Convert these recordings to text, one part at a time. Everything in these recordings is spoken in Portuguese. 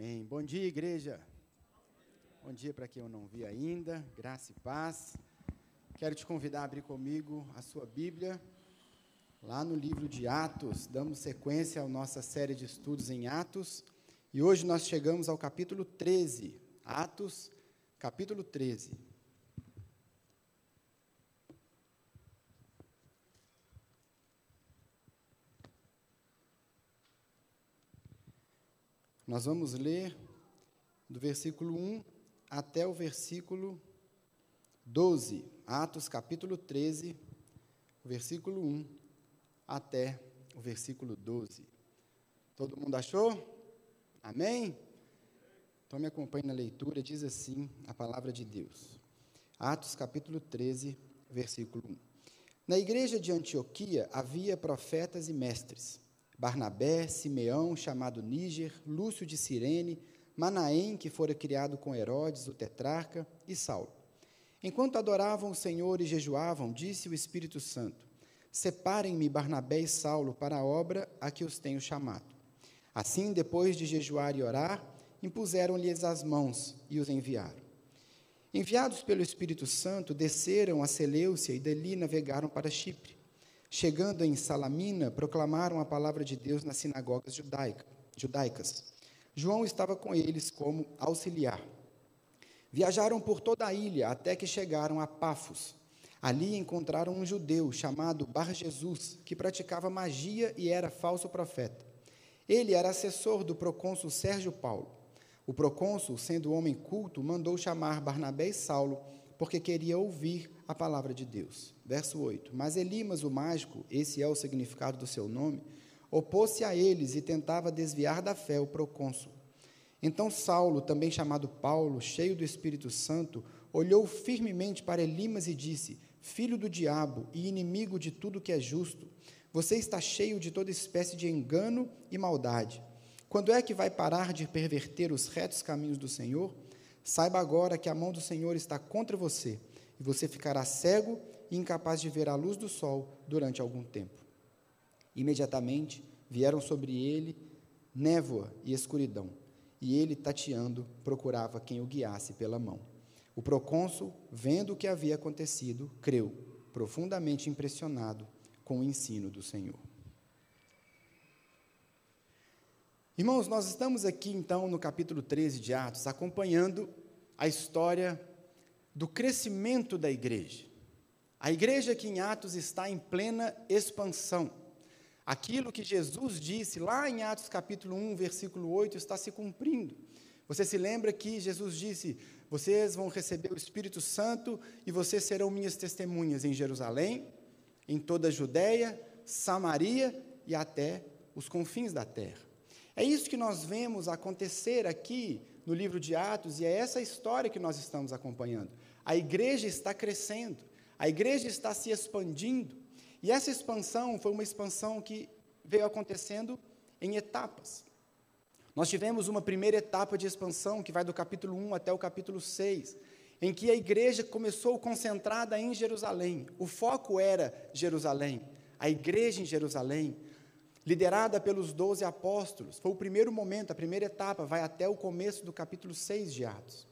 Amém. Bom dia, igreja. Bom dia para quem eu não vi ainda. Graça e paz. Quero te convidar a abrir comigo a sua Bíblia, lá no livro de Atos. Damos sequência à nossa série de estudos em Atos. E hoje nós chegamos ao capítulo 13. Atos, capítulo 13. Nós vamos ler do versículo 1 até o versículo 12. Atos capítulo 13, versículo 1 até o versículo 12. Todo mundo achou? Amém? Então me acompanhe na leitura, diz assim a palavra de Deus. Atos capítulo 13, versículo 1. Na igreja de Antioquia havia profetas e mestres Barnabé, Simeão, chamado Níger, Lúcio de Cirene, Manaém, que fora criado com Herodes, o tetrarca, e Saulo. Enquanto adoravam o Senhor e jejuavam, disse o Espírito Santo: Separem-me Barnabé e Saulo para a obra a que os tenho chamado. Assim, depois de jejuar e orar, impuseram-lhes as mãos e os enviaram. Enviados pelo Espírito Santo, desceram a Seleucia e dali navegaram para Chipre. Chegando em Salamina, proclamaram a palavra de Deus nas sinagogas judaica, judaicas. João estava com eles como auxiliar. Viajaram por toda a ilha até que chegaram a Pafos. Ali encontraram um judeu chamado Bar Jesus, que praticava magia e era falso profeta. Ele era assessor do procônsul Sérgio Paulo. O procônsul, sendo homem culto, mandou chamar Barnabé e Saulo, porque queria ouvir a palavra de Deus. Verso 8: Mas Elimas, o mágico, esse é o significado do seu nome, opôs-se a eles e tentava desviar da fé o procônsul. Então Saulo, também chamado Paulo, cheio do Espírito Santo, olhou firmemente para Elimas e disse: Filho do diabo e inimigo de tudo que é justo, você está cheio de toda espécie de engano e maldade. Quando é que vai parar de perverter os retos caminhos do Senhor? Saiba agora que a mão do Senhor está contra você, e você ficará cego e incapaz de ver a luz do sol durante algum tempo. Imediatamente vieram sobre ele névoa e escuridão, e ele, tateando, procurava quem o guiasse pela mão. O procônsul, vendo o que havia acontecido, creu, profundamente impressionado com o ensino do Senhor. Irmãos, nós estamos aqui então no capítulo 13 de Atos, acompanhando a história do crescimento da igreja. A igreja que em Atos está em plena expansão. Aquilo que Jesus disse lá em Atos capítulo 1, versículo 8, está se cumprindo. Você se lembra que Jesus disse: Vocês vão receber o Espírito Santo e vocês serão minhas testemunhas em Jerusalém, em toda a Judéia, Samaria e até os confins da terra. É isso que nós vemos acontecer aqui no livro de Atos e é essa história que nós estamos acompanhando. A igreja está crescendo, a igreja está se expandindo, e essa expansão foi uma expansão que veio acontecendo em etapas. Nós tivemos uma primeira etapa de expansão, que vai do capítulo 1 até o capítulo 6, em que a igreja começou concentrada em Jerusalém. O foco era Jerusalém, a igreja em Jerusalém, liderada pelos doze apóstolos. Foi o primeiro momento, a primeira etapa, vai até o começo do capítulo 6 de Atos.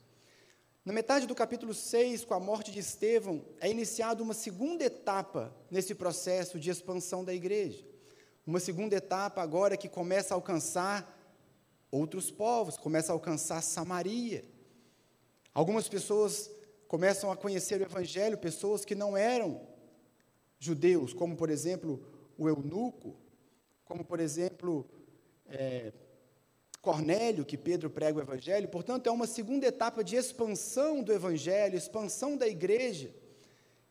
Na metade do capítulo 6, com a morte de Estevão, é iniciada uma segunda etapa nesse processo de expansão da igreja. Uma segunda etapa agora que começa a alcançar outros povos, começa a alcançar Samaria. Algumas pessoas começam a conhecer o evangelho, pessoas que não eram judeus, como por exemplo o eunuco, como por exemplo é, Cornélio, que Pedro prega o Evangelho, portanto, é uma segunda etapa de expansão do Evangelho, expansão da igreja,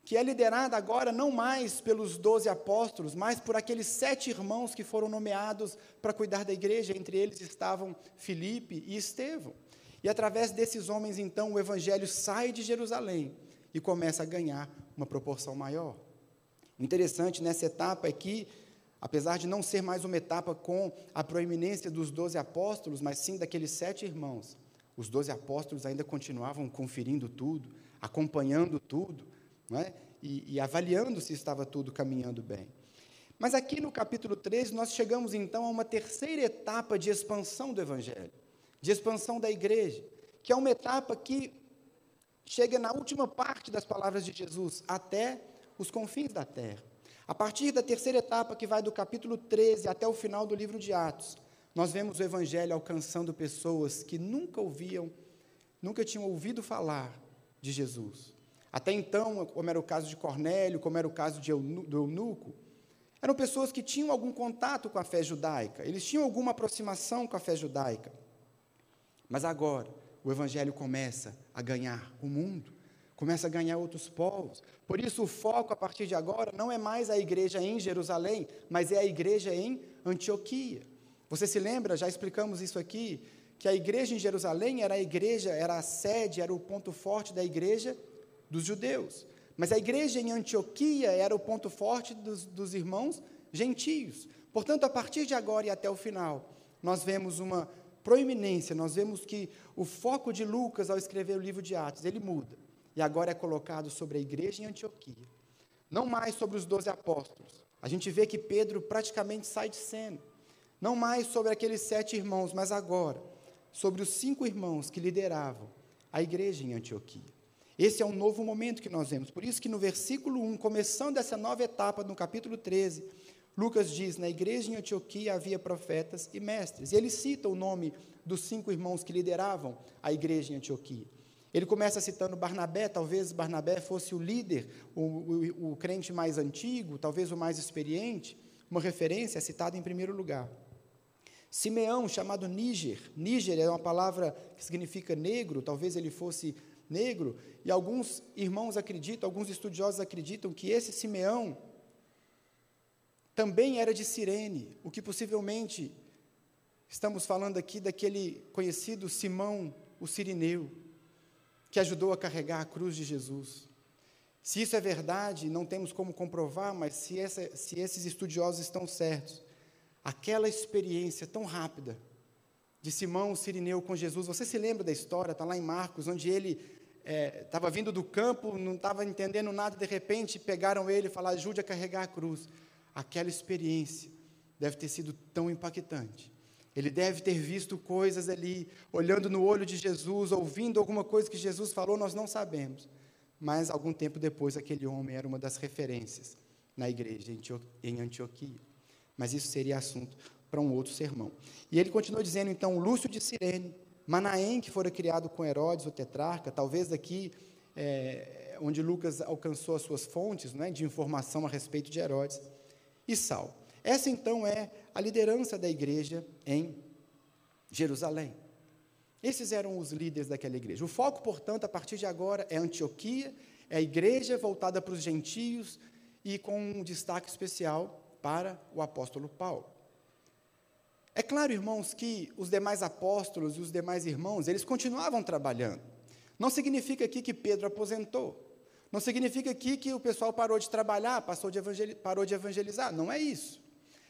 que é liderada agora não mais pelos doze apóstolos, mas por aqueles sete irmãos que foram nomeados para cuidar da igreja, entre eles estavam Filipe e Estevão. E através desses homens, então, o Evangelho sai de Jerusalém e começa a ganhar uma proporção maior. O interessante nessa etapa é que Apesar de não ser mais uma etapa com a proeminência dos doze apóstolos, mas sim daqueles sete irmãos, os doze apóstolos ainda continuavam conferindo tudo, acompanhando tudo, é? e, e avaliando se estava tudo caminhando bem. Mas aqui no capítulo 13, nós chegamos então a uma terceira etapa de expansão do Evangelho, de expansão da igreja, que é uma etapa que chega na última parte das palavras de Jesus, até os confins da terra. A partir da terceira etapa, que vai do capítulo 13 até o final do livro de Atos, nós vemos o evangelho alcançando pessoas que nunca ouviam, nunca tinham ouvido falar de Jesus. Até então, como era o caso de Cornélio, como era o caso de do eunuco, eram pessoas que tinham algum contato com a fé judaica, eles tinham alguma aproximação com a fé judaica. Mas agora, o evangelho começa a ganhar o mundo, começa a ganhar outros povos. Por isso, o foco a partir de agora não é mais a igreja em Jerusalém, mas é a igreja em Antioquia. Você se lembra, já explicamos isso aqui, que a igreja em Jerusalém era a igreja, era a sede, era o ponto forte da igreja dos judeus. Mas a igreja em Antioquia era o ponto forte dos, dos irmãos gentios. Portanto, a partir de agora e até o final, nós vemos uma proeminência, nós vemos que o foco de Lucas ao escrever o livro de Atos, ele muda. E agora é colocado sobre a igreja em Antioquia. Não mais sobre os doze apóstolos. A gente vê que Pedro praticamente sai de cena. Não mais sobre aqueles sete irmãos, mas agora sobre os cinco irmãos que lideravam a igreja em Antioquia. Esse é um novo momento que nós vemos. Por isso que no versículo 1, começando essa nova etapa, no capítulo 13, Lucas diz: Na igreja em Antioquia havia profetas e mestres. E ele cita o nome dos cinco irmãos que lideravam a igreja em Antioquia. Ele começa citando Barnabé, talvez Barnabé fosse o líder, o, o, o crente mais antigo, talvez o mais experiente. Uma referência citada em primeiro lugar. Simeão, chamado Níger. Níger é uma palavra que significa negro, talvez ele fosse negro, e alguns irmãos acreditam, alguns estudiosos acreditam que esse Simeão também era de Cirene, o que possivelmente estamos falando aqui daquele conhecido Simão, o Sirineu, que ajudou a carregar a cruz de Jesus. Se isso é verdade, não temos como comprovar, mas se, essa, se esses estudiosos estão certos, aquela experiência tão rápida de Simão Sirineu com Jesus, você se lembra da história, está lá em Marcos, onde ele estava é, vindo do campo, não estava entendendo nada, de repente pegaram ele e falaram, ajude a carregar a cruz. Aquela experiência deve ter sido tão impactante. Ele deve ter visto coisas ali, olhando no olho de Jesus, ouvindo alguma coisa que Jesus falou, nós não sabemos. Mas, algum tempo depois, aquele homem era uma das referências na igreja em Antioquia. Mas isso seria assunto para um outro sermão. E ele continua dizendo, então, Lúcio de Cirene, Manaém, que fora criado com Herodes, o tetrarca, talvez daqui é, onde Lucas alcançou as suas fontes né, de informação a respeito de Herodes, e Sal. Essa então é a liderança da igreja em Jerusalém. Esses eram os líderes daquela igreja. O foco, portanto, a partir de agora é Antioquia, é a igreja voltada para os gentios e com um destaque especial para o apóstolo Paulo. É claro, irmãos, que os demais apóstolos e os demais irmãos, eles continuavam trabalhando. Não significa aqui que Pedro aposentou. Não significa aqui que o pessoal parou de trabalhar, passou de parou de evangelizar. Não é isso.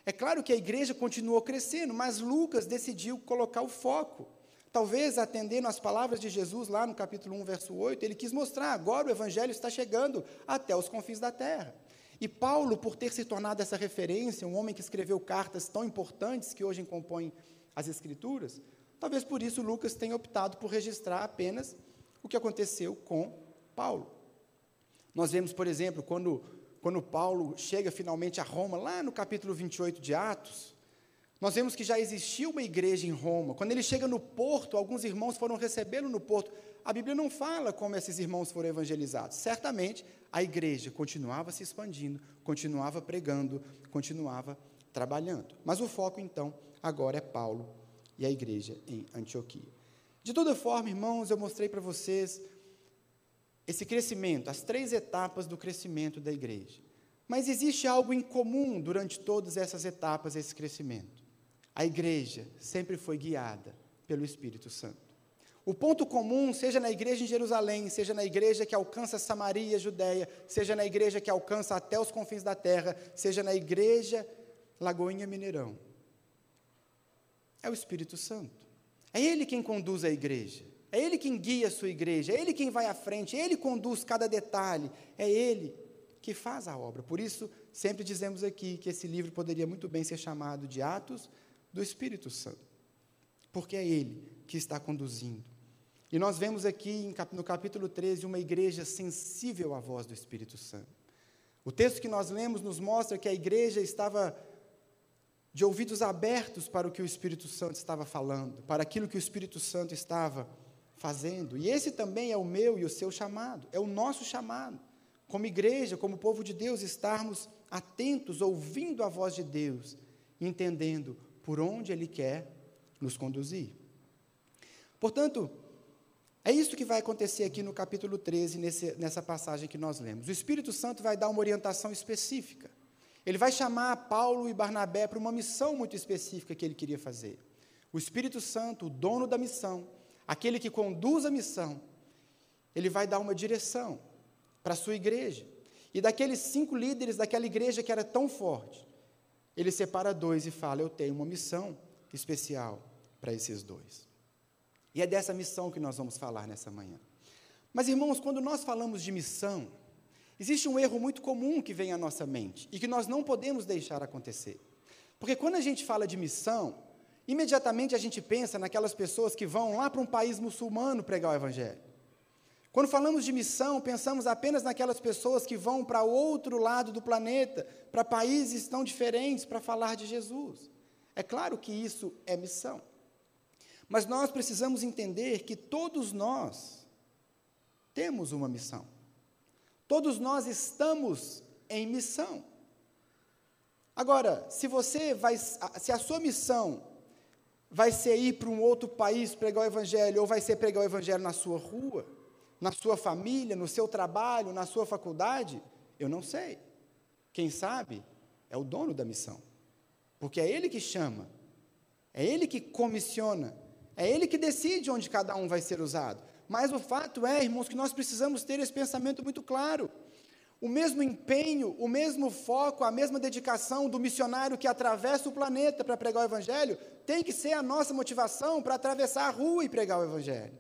É claro que a igreja continuou crescendo, mas Lucas decidiu colocar o foco. Talvez atendendo às palavras de Jesus lá no capítulo 1, verso 8, ele quis mostrar: agora o evangelho está chegando até os confins da terra. E Paulo, por ter se tornado essa referência, um homem que escreveu cartas tão importantes que hoje compõem as Escrituras, talvez por isso Lucas tenha optado por registrar apenas o que aconteceu com Paulo. Nós vemos, por exemplo, quando, quando Paulo chega finalmente a Roma, lá no capítulo 28 de Atos, nós vemos que já existia uma igreja em Roma. Quando ele chega no porto, alguns irmãos foram recebê-lo no porto. A Bíblia não fala como esses irmãos foram evangelizados. Certamente a igreja continuava se expandindo, continuava pregando, continuava trabalhando. Mas o foco, então, agora é Paulo e a igreja em Antioquia. De toda forma, irmãos, eu mostrei para vocês esse crescimento, as três etapas do crescimento da igreja. Mas existe algo em comum durante todas essas etapas, esse crescimento. A igreja sempre foi guiada pelo Espírito Santo. O ponto comum, seja na igreja em Jerusalém, seja na igreja que alcança Samaria, Judéia, seja na igreja que alcança até os confins da terra, seja na igreja Lagoinha Mineirão, é o Espírito Santo. É Ele quem conduz a igreja, é Ele quem guia a sua igreja, é Ele quem vai à frente, é Ele conduz cada detalhe, é Ele que faz a obra. Por isso, sempre dizemos aqui que esse livro poderia muito bem ser chamado de Atos do Espírito Santo, porque é Ele que está conduzindo. E nós vemos aqui no capítulo 13 uma igreja sensível à voz do Espírito Santo. O texto que nós lemos nos mostra que a igreja estava de ouvidos abertos para o que o Espírito Santo estava falando, para aquilo que o Espírito Santo estava fazendo. E esse também é o meu e o seu chamado, é o nosso chamado. Como igreja, como povo de Deus, estarmos atentos, ouvindo a voz de Deus, entendendo por onde Ele quer nos conduzir. Portanto, é isso que vai acontecer aqui no capítulo 13, nesse, nessa passagem que nós lemos. O Espírito Santo vai dar uma orientação específica. Ele vai chamar Paulo e Barnabé para uma missão muito específica que ele queria fazer. O Espírito Santo, o dono da missão, aquele que conduz a missão, ele vai dar uma direção para a sua igreja. E daqueles cinco líderes daquela igreja que era tão forte, ele separa dois e fala: Eu tenho uma missão especial para esses dois. E é dessa missão que nós vamos falar nessa manhã. Mas, irmãos, quando nós falamos de missão, existe um erro muito comum que vem à nossa mente e que nós não podemos deixar acontecer. Porque quando a gente fala de missão, imediatamente a gente pensa naquelas pessoas que vão lá para um país muçulmano pregar o Evangelho. Quando falamos de missão, pensamos apenas naquelas pessoas que vão para outro lado do planeta, para países tão diferentes, para falar de Jesus. É claro que isso é missão. Mas nós precisamos entender que todos nós temos uma missão. Todos nós estamos em missão. Agora, se você vai, se a sua missão vai ser ir para um outro país pregar o evangelho, ou vai ser pregar o evangelho na sua rua, na sua família, no seu trabalho, na sua faculdade, eu não sei. Quem sabe é o dono da missão. Porque é ele que chama, é ele que comissiona, é Ele que decide onde cada um vai ser usado. Mas o fato é, irmãos, que nós precisamos ter esse pensamento muito claro. O mesmo empenho, o mesmo foco, a mesma dedicação do missionário que atravessa o planeta para pregar o Evangelho tem que ser a nossa motivação para atravessar a rua e pregar o Evangelho.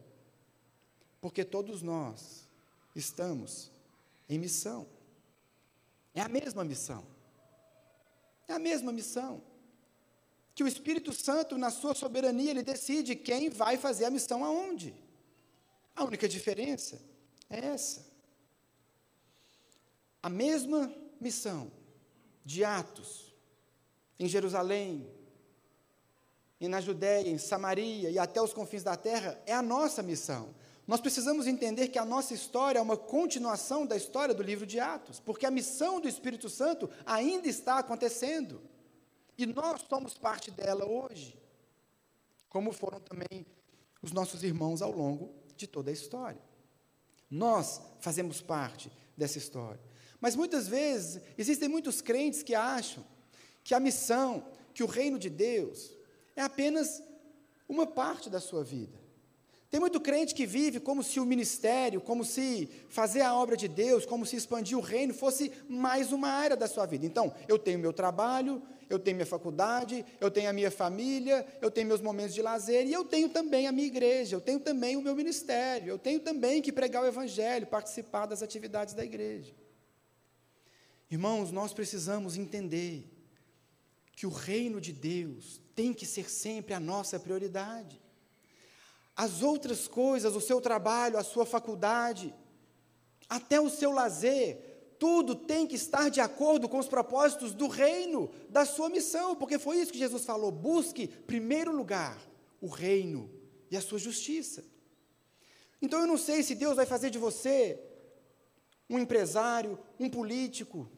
Porque todos nós estamos em missão. É a mesma missão. É a mesma missão que o Espírito Santo, na sua soberania, ele decide quem vai fazer a missão aonde. A única diferença é essa. A mesma missão de Atos, em Jerusalém, e na Judéia, em Samaria e até os confins da terra, é a nossa missão. Nós precisamos entender que a nossa história é uma continuação da história do livro de Atos, porque a missão do Espírito Santo ainda está acontecendo. E nós somos parte dela hoje, como foram também os nossos irmãos ao longo de toda a história. Nós fazemos parte dessa história. Mas muitas vezes existem muitos crentes que acham que a missão, que o reino de Deus é apenas uma parte da sua vida. Tem muito crente que vive como se o ministério, como se fazer a obra de Deus, como se expandir o reino fosse mais uma área da sua vida. Então, eu tenho meu trabalho, eu tenho minha faculdade, eu tenho a minha família, eu tenho meus momentos de lazer e eu tenho também a minha igreja, eu tenho também o meu ministério, eu tenho também que pregar o evangelho, participar das atividades da igreja. Irmãos, nós precisamos entender que o reino de Deus tem que ser sempre a nossa prioridade. As outras coisas, o seu trabalho, a sua faculdade, até o seu lazer, tudo tem que estar de acordo com os propósitos do reino, da sua missão, porque foi isso que Jesus falou: busque, primeiro lugar, o reino e a sua justiça. Então eu não sei se Deus vai fazer de você um empresário, um político,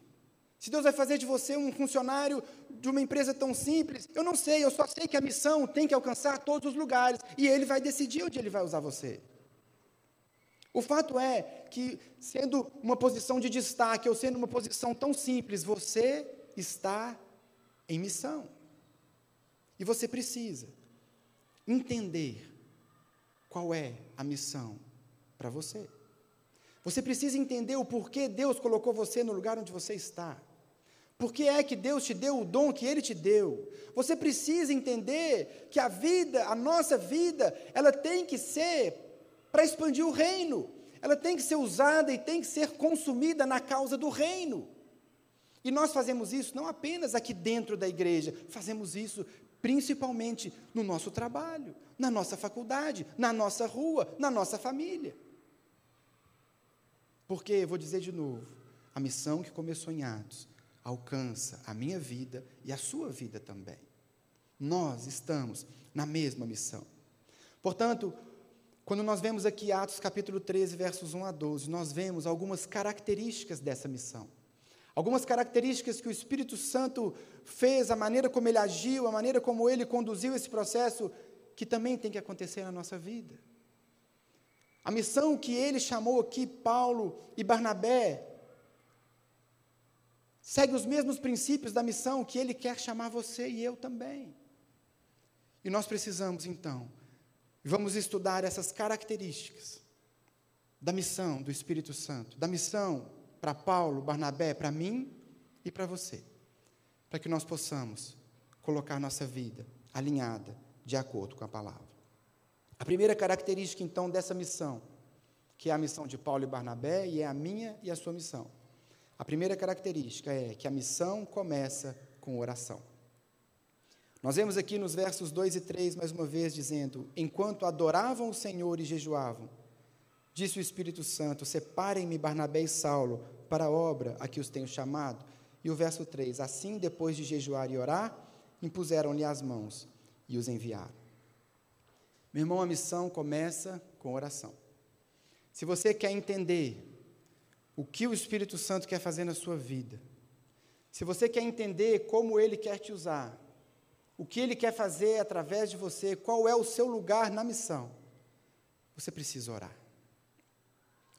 se Deus vai fazer de você um funcionário de uma empresa tão simples, eu não sei, eu só sei que a missão tem que alcançar todos os lugares e Ele vai decidir onde Ele vai usar você. O fato é que, sendo uma posição de destaque ou sendo uma posição tão simples, você está em missão. E você precisa entender qual é a missão para você. Você precisa entender o porquê Deus colocou você no lugar onde você está. Por que é que Deus te deu o dom que Ele te deu? Você precisa entender que a vida, a nossa vida, ela tem que ser para expandir o reino. Ela tem que ser usada e tem que ser consumida na causa do reino. E nós fazemos isso não apenas aqui dentro da igreja, fazemos isso principalmente no nosso trabalho, na nossa faculdade, na nossa rua, na nossa família. Porque, vou dizer de novo, a missão que começou em Atos alcança a minha vida e a sua vida também. Nós estamos na mesma missão. Portanto, quando nós vemos aqui Atos capítulo 13, versos 1 a 12, nós vemos algumas características dessa missão. Algumas características que o Espírito Santo fez, a maneira como ele agiu, a maneira como ele conduziu esse processo, que também tem que acontecer na nossa vida. A missão que ele chamou aqui, Paulo e Barnabé, segue os mesmos princípios da missão que ele quer chamar você e eu também. E nós precisamos, então, vamos estudar essas características da missão do Espírito Santo, da missão para Paulo, Barnabé, para mim e para você, para que nós possamos colocar nossa vida alinhada de acordo com a palavra. A primeira característica, então, dessa missão, que é a missão de Paulo e Barnabé, e é a minha e a sua missão. A primeira característica é que a missão começa com oração. Nós vemos aqui nos versos 2 e 3, mais uma vez, dizendo: Enquanto adoravam o Senhor e jejuavam, disse o Espírito Santo: Separem-me Barnabé e Saulo para a obra a que os tenho chamado. E o verso 3: Assim, depois de jejuar e orar, impuseram-lhe as mãos e os enviaram. Meu irmão, a missão começa com oração. Se você quer entender o que o Espírito Santo quer fazer na sua vida, se você quer entender como ele quer te usar, o que ele quer fazer através de você, qual é o seu lugar na missão, você precisa orar.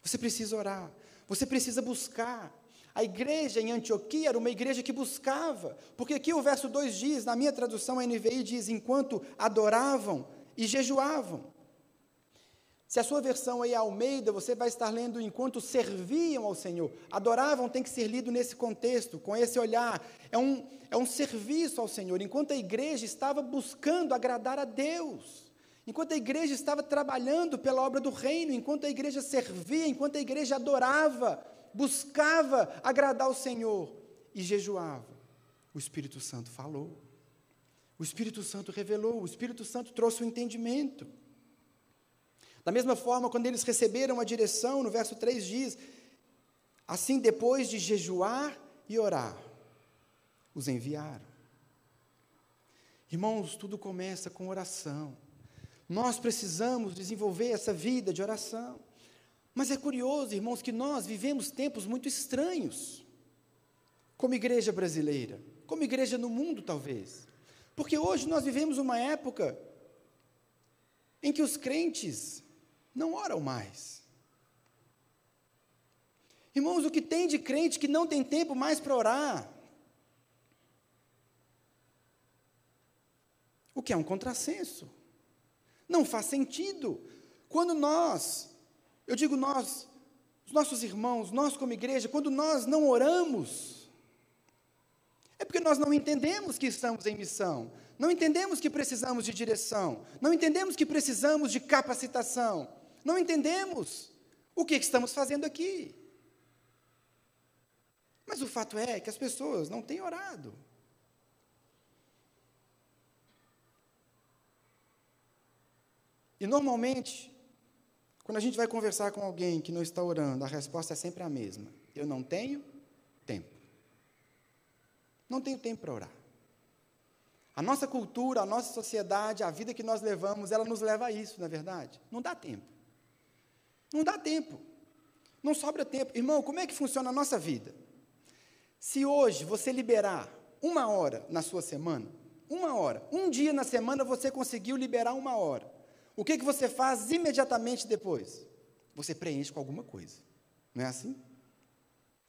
Você precisa orar. Você precisa buscar. A igreja em Antioquia era uma igreja que buscava, porque aqui o verso 2 diz, na minha tradução a NVI diz: enquanto adoravam e jejuavam. Se a sua versão aí é Almeida, você vai estar lendo enquanto serviam ao Senhor. Adoravam tem que ser lido nesse contexto, com esse olhar. É um, é um serviço ao Senhor. Enquanto a igreja estava buscando agradar a Deus. Enquanto a igreja estava trabalhando pela obra do reino, enquanto a igreja servia, enquanto a igreja adorava, buscava agradar ao Senhor e jejuava, o Espírito Santo falou. O Espírito Santo revelou, o Espírito Santo trouxe o entendimento. Da mesma forma, quando eles receberam a direção, no verso 3 diz: Assim, depois de jejuar e orar, os enviaram. Irmãos, tudo começa com oração. Nós precisamos desenvolver essa vida de oração. Mas é curioso, irmãos, que nós vivemos tempos muito estranhos, como igreja brasileira, como igreja no mundo, talvez. Porque hoje nós vivemos uma época em que os crentes não oram mais. Irmãos, o que tem de crente que não tem tempo mais para orar? O que é um contrassenso. Não faz sentido. Quando nós, eu digo nós, os nossos irmãos, nós como igreja, quando nós não oramos, é porque nós não entendemos que estamos em missão, não entendemos que precisamos de direção, não entendemos que precisamos de capacitação, não entendemos o que estamos fazendo aqui. Mas o fato é que as pessoas não têm orado. E normalmente, quando a gente vai conversar com alguém que não está orando, a resposta é sempre a mesma: eu não tenho tempo. Não tenho tempo para orar. A nossa cultura, a nossa sociedade, a vida que nós levamos, ela nos leva a isso, na é verdade. Não dá tempo. Não dá tempo. Não sobra tempo. Irmão, como é que funciona a nossa vida? Se hoje você liberar uma hora na sua semana, uma hora, um dia na semana você conseguiu liberar uma hora, o que, que você faz imediatamente depois? Você preenche com alguma coisa. Não é assim?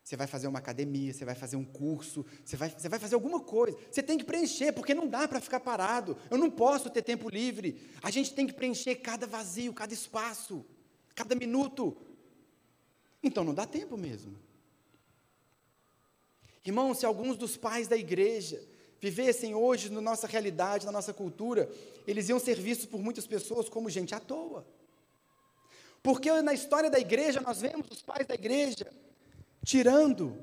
Você vai fazer uma academia, você vai fazer um curso, você vai, você vai fazer alguma coisa. Você tem que preencher, porque não dá para ficar parado. Eu não posso ter tempo livre. A gente tem que preencher cada vazio, cada espaço cada minuto. Então não dá tempo mesmo. Irmão, se alguns dos pais da igreja vivessem hoje na nossa realidade, na nossa cultura, eles iam ser vistos por muitas pessoas como gente à toa. Porque na história da igreja nós vemos os pais da igreja tirando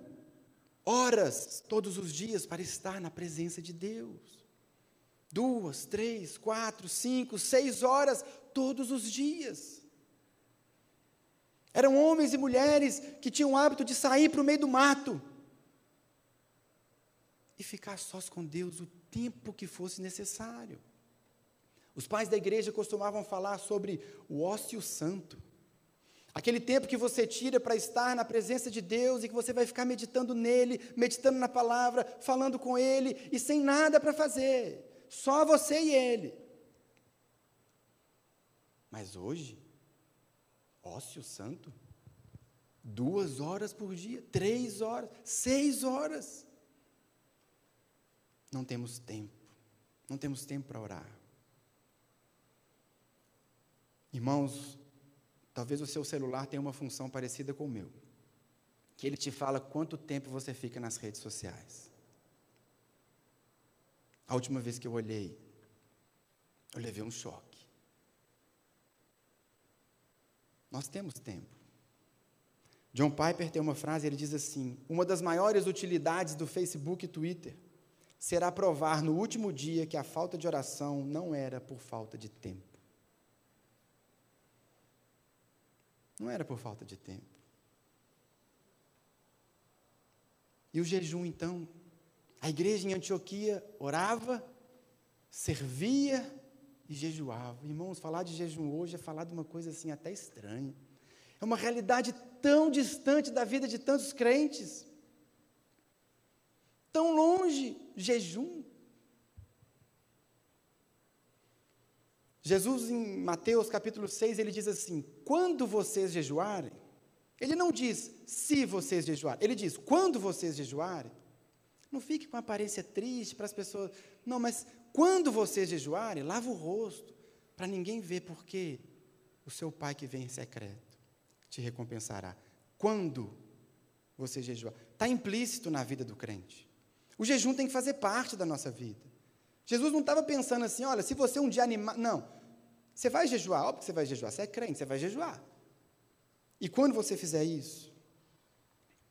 horas todos os dias para estar na presença de Deus. Duas, três, quatro, cinco, seis horas todos os dias. Eram homens e mulheres que tinham o hábito de sair para o meio do mato e ficar sós com Deus o tempo que fosse necessário. Os pais da igreja costumavam falar sobre o ócio santo. Aquele tempo que você tira para estar na presença de Deus e que você vai ficar meditando nele, meditando na palavra, falando com ele e sem nada para fazer, só você e ele. Mas hoje, ócio santo, duas horas por dia, três horas, seis horas. Não temos tempo, não temos tempo para orar. Irmãos, talvez o seu celular tenha uma função parecida com o meu, que ele te fala quanto tempo você fica nas redes sociais. A última vez que eu olhei, eu levei um choque. Nós temos tempo. John Piper tem uma frase, ele diz assim: Uma das maiores utilidades do Facebook e Twitter será provar no último dia que a falta de oração não era por falta de tempo. Não era por falta de tempo. E o jejum, então? A igreja em Antioquia orava, servia e jejuava. Irmãos, falar de jejum hoje é falar de uma coisa assim até estranha. É uma realidade tão distante da vida de tantos crentes. Tão longe, jejum. Jesus, em Mateus capítulo 6, ele diz assim: quando vocês jejuarem, ele não diz se vocês jejuarem, ele diz quando vocês jejuarem. Não fique com aparência triste para as pessoas. Não, mas quando vocês jejuarem, lava o rosto, para ninguém ver, porque o seu pai que vem em secreto te recompensará. Quando você jejuar. Está implícito na vida do crente. O jejum tem que fazer parte da nossa vida. Jesus não estava pensando assim, olha, se você um dia animar. Não. Você vai jejuar, óbvio que você vai jejuar, você é crente, você vai jejuar. E quando você fizer isso,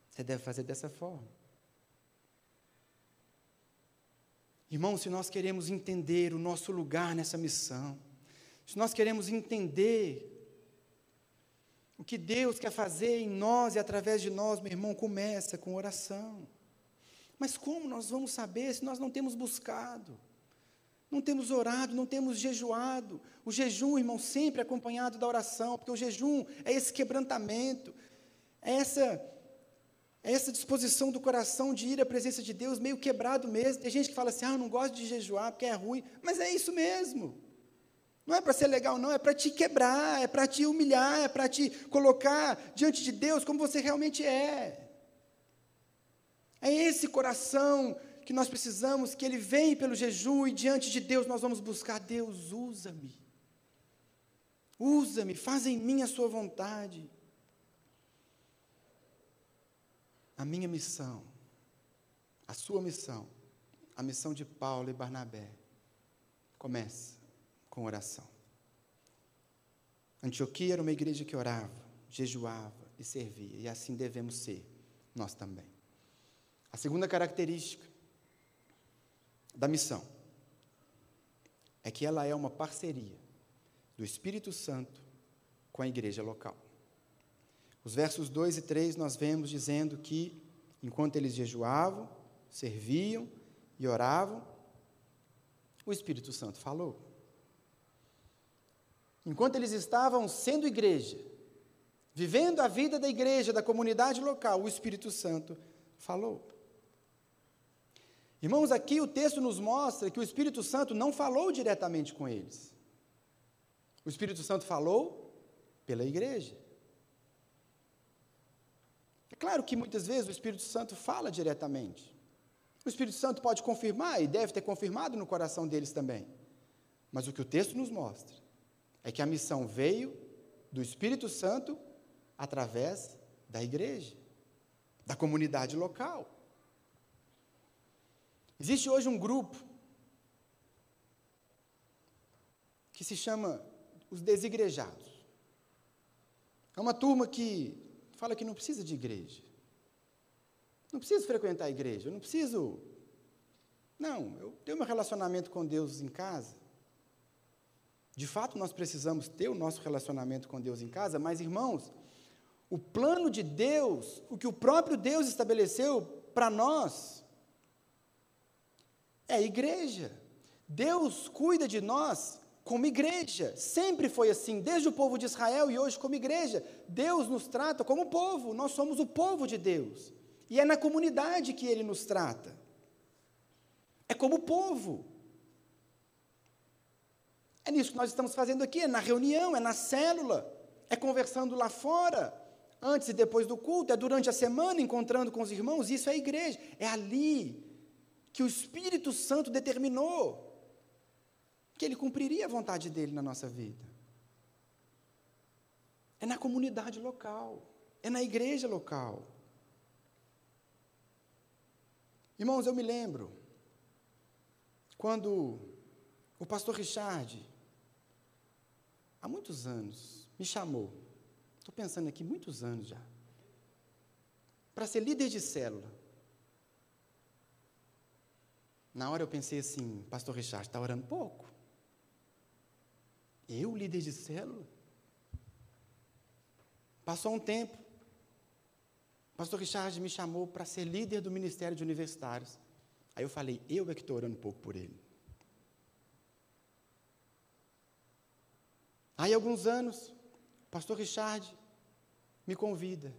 você deve fazer dessa forma. Irmão, se nós queremos entender o nosso lugar nessa missão, se nós queremos entender o que Deus quer fazer em nós e através de nós, meu irmão, começa com oração. Mas como nós vamos saber se nós não temos buscado? Não temos orado, não temos jejuado. O jejum, irmão, sempre acompanhado da oração, porque o jejum é esse quebrantamento, é essa, essa disposição do coração de ir à presença de Deus meio quebrado mesmo. Tem gente que fala assim: ah, eu não gosto de jejuar porque é ruim, mas é isso mesmo. Não é para ser legal, não, é para te quebrar, é para te humilhar, é para te colocar diante de Deus como você realmente é. É esse coração que nós precisamos, que ele vem pelo jejum e diante de Deus nós vamos buscar: Deus, usa-me. Usa-me, faz em mim a sua vontade. A minha missão, a sua missão, a missão de Paulo e Barnabé, começa com oração. Antioquia era uma igreja que orava, jejuava e servia, e assim devemos ser nós também. A segunda característica da missão é que ela é uma parceria do Espírito Santo com a igreja local. Os versos 2 e 3 nós vemos dizendo que, enquanto eles jejuavam, serviam e oravam, o Espírito Santo falou. Enquanto eles estavam sendo igreja, vivendo a vida da igreja, da comunidade local, o Espírito Santo falou. Irmãos, aqui o texto nos mostra que o Espírito Santo não falou diretamente com eles. O Espírito Santo falou pela igreja. É claro que muitas vezes o Espírito Santo fala diretamente. O Espírito Santo pode confirmar e deve ter confirmado no coração deles também. Mas o que o texto nos mostra é que a missão veio do Espírito Santo através da igreja, da comunidade local. Existe hoje um grupo que se chama os desigrejados. É uma turma que fala que não precisa de igreja. Não preciso frequentar a igreja, não preciso Não, eu tenho meu relacionamento com Deus em casa. De fato, nós precisamos ter o nosso relacionamento com Deus em casa, mas, irmãos, o plano de Deus, o que o próprio Deus estabeleceu para nós, é a igreja. Deus cuida de nós como igreja. Sempre foi assim, desde o povo de Israel e hoje como igreja. Deus nos trata como povo, nós somos o povo de Deus. E é na comunidade que ele nos trata. É como povo. É nisso que nós estamos fazendo aqui, é na reunião, é na célula, é conversando lá fora, antes e depois do culto, é durante a semana encontrando com os irmãos, isso é igreja. É ali que o Espírito Santo determinou que ele cumpriria a vontade dele na nossa vida. É na comunidade local, é na igreja local. Irmãos, eu me lembro quando o pastor Richard, há muitos anos, me chamou, estou pensando aqui, muitos anos já, para ser líder de célula. Na hora eu pensei assim, pastor Richard, está orando pouco? Eu, líder de célula? Passou um tempo, pastor Richard me chamou para ser líder do Ministério de Universitários. Aí eu falei, eu é que estou orando um pouco por ele. Aí, alguns anos, o pastor Richard me convida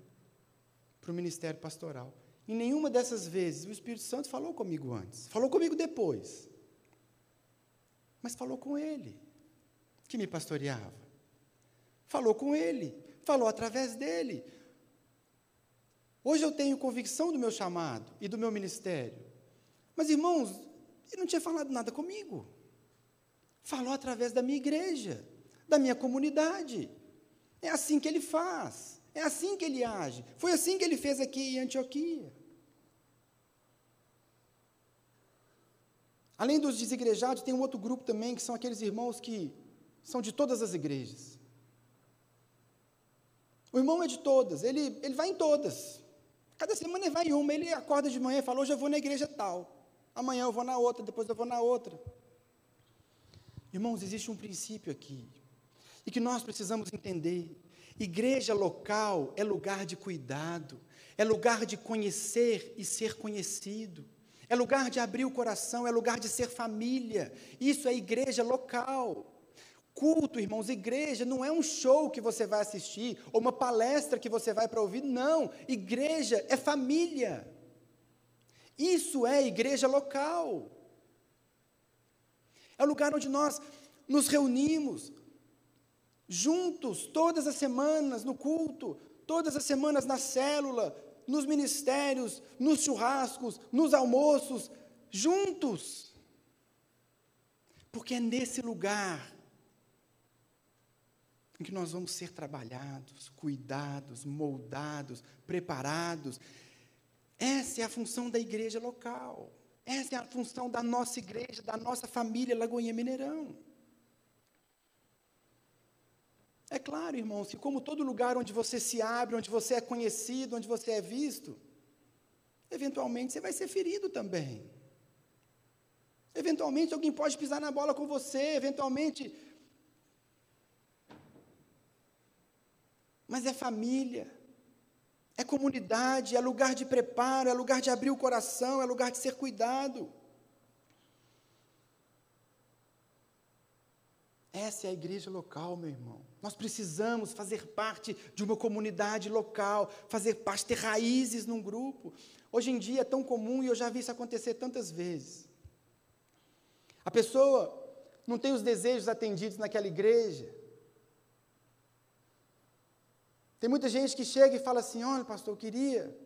para o ministério pastoral. E nenhuma dessas vezes o Espírito Santo falou comigo antes, falou comigo depois. Mas falou com ele, que me pastoreava. Falou com ele, falou através dele. Hoje eu tenho convicção do meu chamado e do meu ministério. Mas, irmãos, ele não tinha falado nada comigo. Falou através da minha igreja, da minha comunidade. É assim que ele faz. É assim que ele age. Foi assim que ele fez aqui em Antioquia. Além dos desigrejados, tem um outro grupo também, que são aqueles irmãos que são de todas as igrejas. O irmão é de todas, ele, ele vai em todas. Cada semana ele vai em uma, ele acorda de manhã e fala: Hoje eu vou na igreja tal. Amanhã eu vou na outra, depois eu vou na outra. Irmãos, existe um princípio aqui, e que nós precisamos entender. Igreja local é lugar de cuidado, é lugar de conhecer e ser conhecido, é lugar de abrir o coração, é lugar de ser família. Isso é igreja local. Culto, irmãos, igreja não é um show que você vai assistir, ou uma palestra que você vai para ouvir, não. Igreja é família. Isso é igreja local. É o lugar onde nós nos reunimos juntos todas as semanas no culto, todas as semanas na célula, nos ministérios, nos churrascos, nos almoços, juntos. Porque é nesse lugar em que nós vamos ser trabalhados, cuidados, moldados, preparados essa é a função da igreja local. Essa é a função da nossa igreja, da nossa família Lagoinha Mineirão. É claro, irmãos, que como todo lugar onde você se abre, onde você é conhecido, onde você é visto, eventualmente você vai ser ferido também. Eventualmente alguém pode pisar na bola com você, eventualmente. Mas é família é comunidade, é lugar de preparo, é lugar de abrir o coração, é lugar de ser cuidado. Essa é a igreja local, meu irmão. Nós precisamos fazer parte de uma comunidade local, fazer parte, ter raízes num grupo. Hoje em dia é tão comum e eu já vi isso acontecer tantas vezes. A pessoa não tem os desejos atendidos naquela igreja, Tem muita gente que chega e fala assim: olha, pastor, eu queria,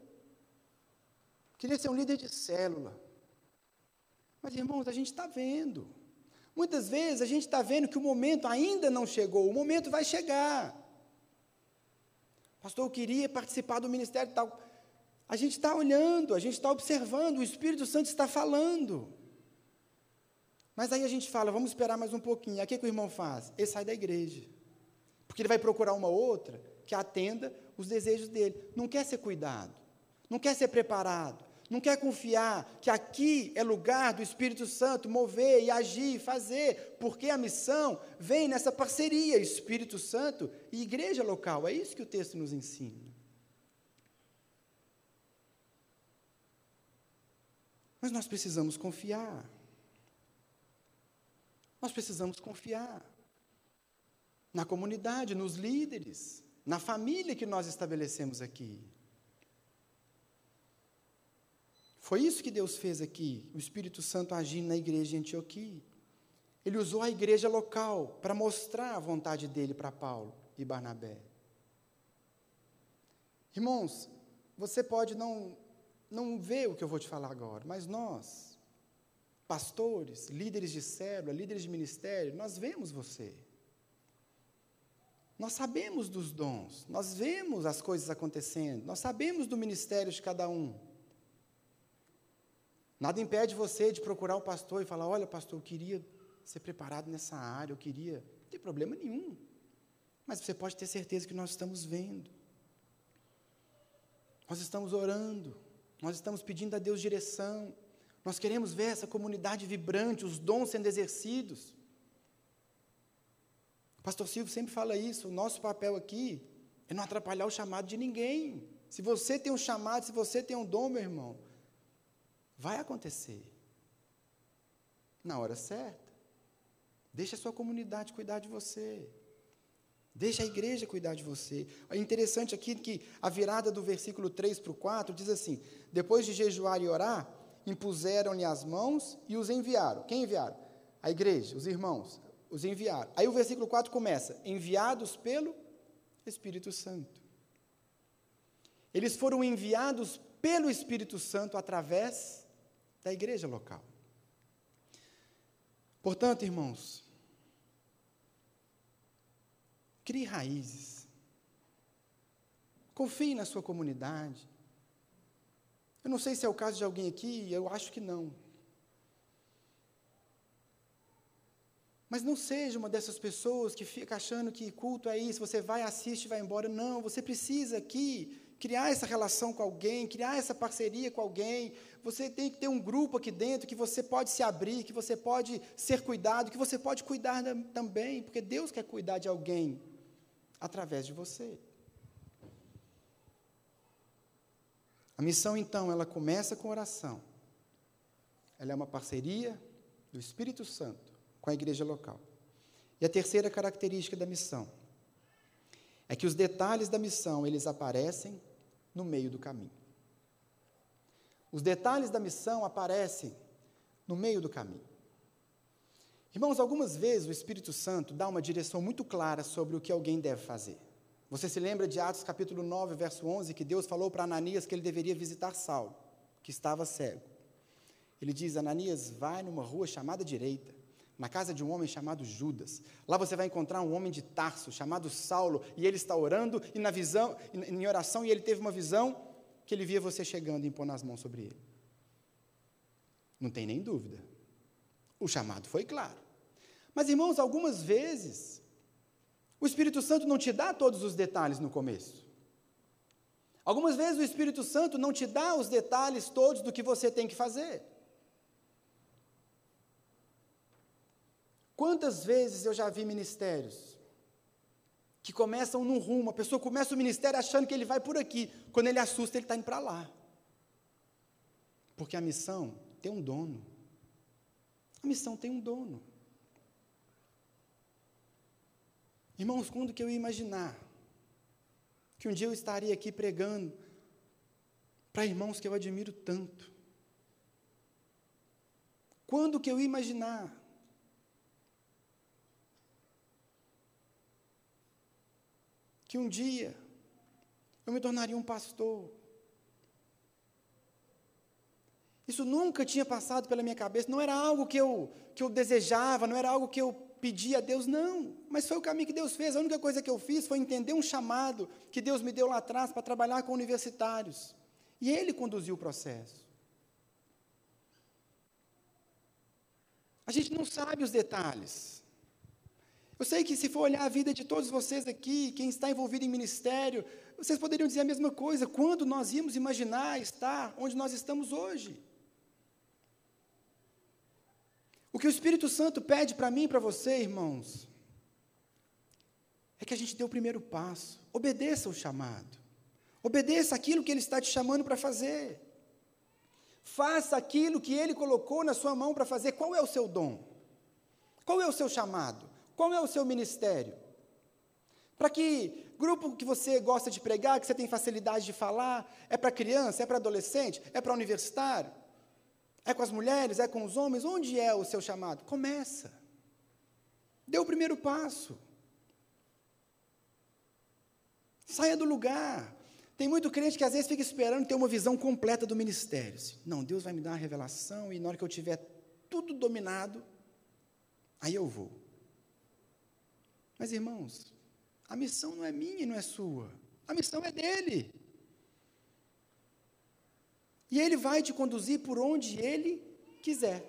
queria ser um líder de célula. Mas, irmãos, a gente está vendo. Muitas vezes a gente está vendo que o momento ainda não chegou, o momento vai chegar. Pastor, eu queria participar do ministério tal. A gente está olhando, a gente está observando, o Espírito Santo está falando. Mas aí a gente fala, vamos esperar mais um pouquinho. Aí o que, que o irmão faz? Ele sai da igreja. Porque ele vai procurar uma outra que atenda os desejos dele. Não quer ser cuidado, não quer ser preparado, não quer confiar que aqui é lugar do Espírito Santo mover e agir, fazer, porque a missão vem nessa parceria Espírito Santo e igreja local. É isso que o texto nos ensina. Mas nós precisamos confiar. Nós precisamos confiar na comunidade, nos líderes, na família que nós estabelecemos aqui. Foi isso que Deus fez aqui, o Espírito Santo agindo na igreja em Antioquia. Ele usou a igreja local para mostrar a vontade dele para Paulo e Barnabé. Irmãos, você pode não, não ver o que eu vou te falar agora, mas nós, pastores, líderes de célula, líderes de ministério, nós vemos você. Nós sabemos dos dons, nós vemos as coisas acontecendo, nós sabemos do ministério de cada um. Nada impede você de procurar o pastor e falar: olha, pastor, eu queria ser preparado nessa área, eu queria. Não tem problema nenhum. Mas você pode ter certeza que nós estamos vendo. Nós estamos orando. Nós estamos pedindo a Deus direção. Nós queremos ver essa comunidade vibrante, os dons sendo exercidos. O pastor Silvio sempre fala isso. O nosso papel aqui é não atrapalhar o chamado de ninguém. Se você tem um chamado, se você tem um dom, meu irmão, Vai acontecer. Na hora certa. Deixa a sua comunidade cuidar de você. Deixa a igreja cuidar de você. É interessante aqui que a virada do versículo 3 para o 4 diz assim: Depois de jejuar e orar, impuseram-lhe as mãos e os enviaram. Quem enviaram? A igreja, os irmãos, os enviaram. Aí o versículo 4 começa: Enviados pelo Espírito Santo. Eles foram enviados pelo Espírito Santo através da igreja local. Portanto, irmãos, crie raízes. Confie na sua comunidade. Eu não sei se é o caso de alguém aqui, eu acho que não. Mas não seja uma dessas pessoas que fica achando que culto é isso, você vai, assiste e vai embora. Não, você precisa aqui criar essa relação com alguém, criar essa parceria com alguém. Você tem que ter um grupo aqui dentro que você pode se abrir, que você pode ser cuidado, que você pode cuidar também, porque Deus quer cuidar de alguém através de você. A missão, então, ela começa com oração. Ela é uma parceria do Espírito Santo com a igreja local. E a terceira característica da missão é que os detalhes da missão, eles aparecem no meio do caminho. Os detalhes da missão aparecem no meio do caminho. Irmãos, algumas vezes o Espírito Santo dá uma direção muito clara sobre o que alguém deve fazer. Você se lembra de Atos capítulo 9, verso 11, que Deus falou para Ananias que ele deveria visitar Saulo, que estava cego. Ele diz: Ananias, vai numa rua chamada direita, na casa de um homem chamado Judas. Lá você vai encontrar um homem de Tarso chamado Saulo, e ele está orando e na visão, em oração, e ele teve uma visão que ele via você chegando e impor as mãos sobre ele. Não tem nem dúvida. O chamado foi claro. Mas, irmãos, algumas vezes o Espírito Santo não te dá todos os detalhes no começo. Algumas vezes o Espírito Santo não te dá os detalhes todos do que você tem que fazer. Quantas vezes eu já vi ministérios que começam num rumo, a pessoa começa o ministério achando que ele vai por aqui, quando ele assusta, ele está indo para lá. Porque a missão tem um dono. A missão tem um dono. Irmãos, quando que eu ia imaginar que um dia eu estaria aqui pregando para irmãos que eu admiro tanto? Quando que eu ia imaginar que um dia eu me tornaria um pastor. Isso nunca tinha passado pela minha cabeça, não era algo que eu, que eu desejava, não era algo que eu pedia a Deus, não. Mas foi o caminho que Deus fez. A única coisa que eu fiz foi entender um chamado que Deus me deu lá atrás para trabalhar com universitários. E Ele conduziu o processo. A gente não sabe os detalhes. Eu sei que se for olhar a vida de todos vocês aqui, quem está envolvido em ministério, vocês poderiam dizer a mesma coisa. Quando nós íamos imaginar estar onde nós estamos hoje? O que o Espírito Santo pede para mim e para você, irmãos, é que a gente dê o primeiro passo. Obedeça o chamado. Obedeça aquilo que Ele está te chamando para fazer. Faça aquilo que Ele colocou na sua mão para fazer. Qual é o seu dom? Qual é o seu chamado? Qual é o seu ministério? Para que grupo que você gosta de pregar, que você tem facilidade de falar, é para criança, é para adolescente, é para universitário? É com as mulheres, é com os homens? Onde é o seu chamado? Começa. Dê o primeiro passo. Saia do lugar. Tem muito crente que às vezes fica esperando ter uma visão completa do ministério. Não, Deus vai me dar uma revelação e na hora que eu tiver tudo dominado, aí eu vou. Mas irmãos, a missão não é minha e não é sua. A missão é dele. E ele vai te conduzir por onde ele quiser.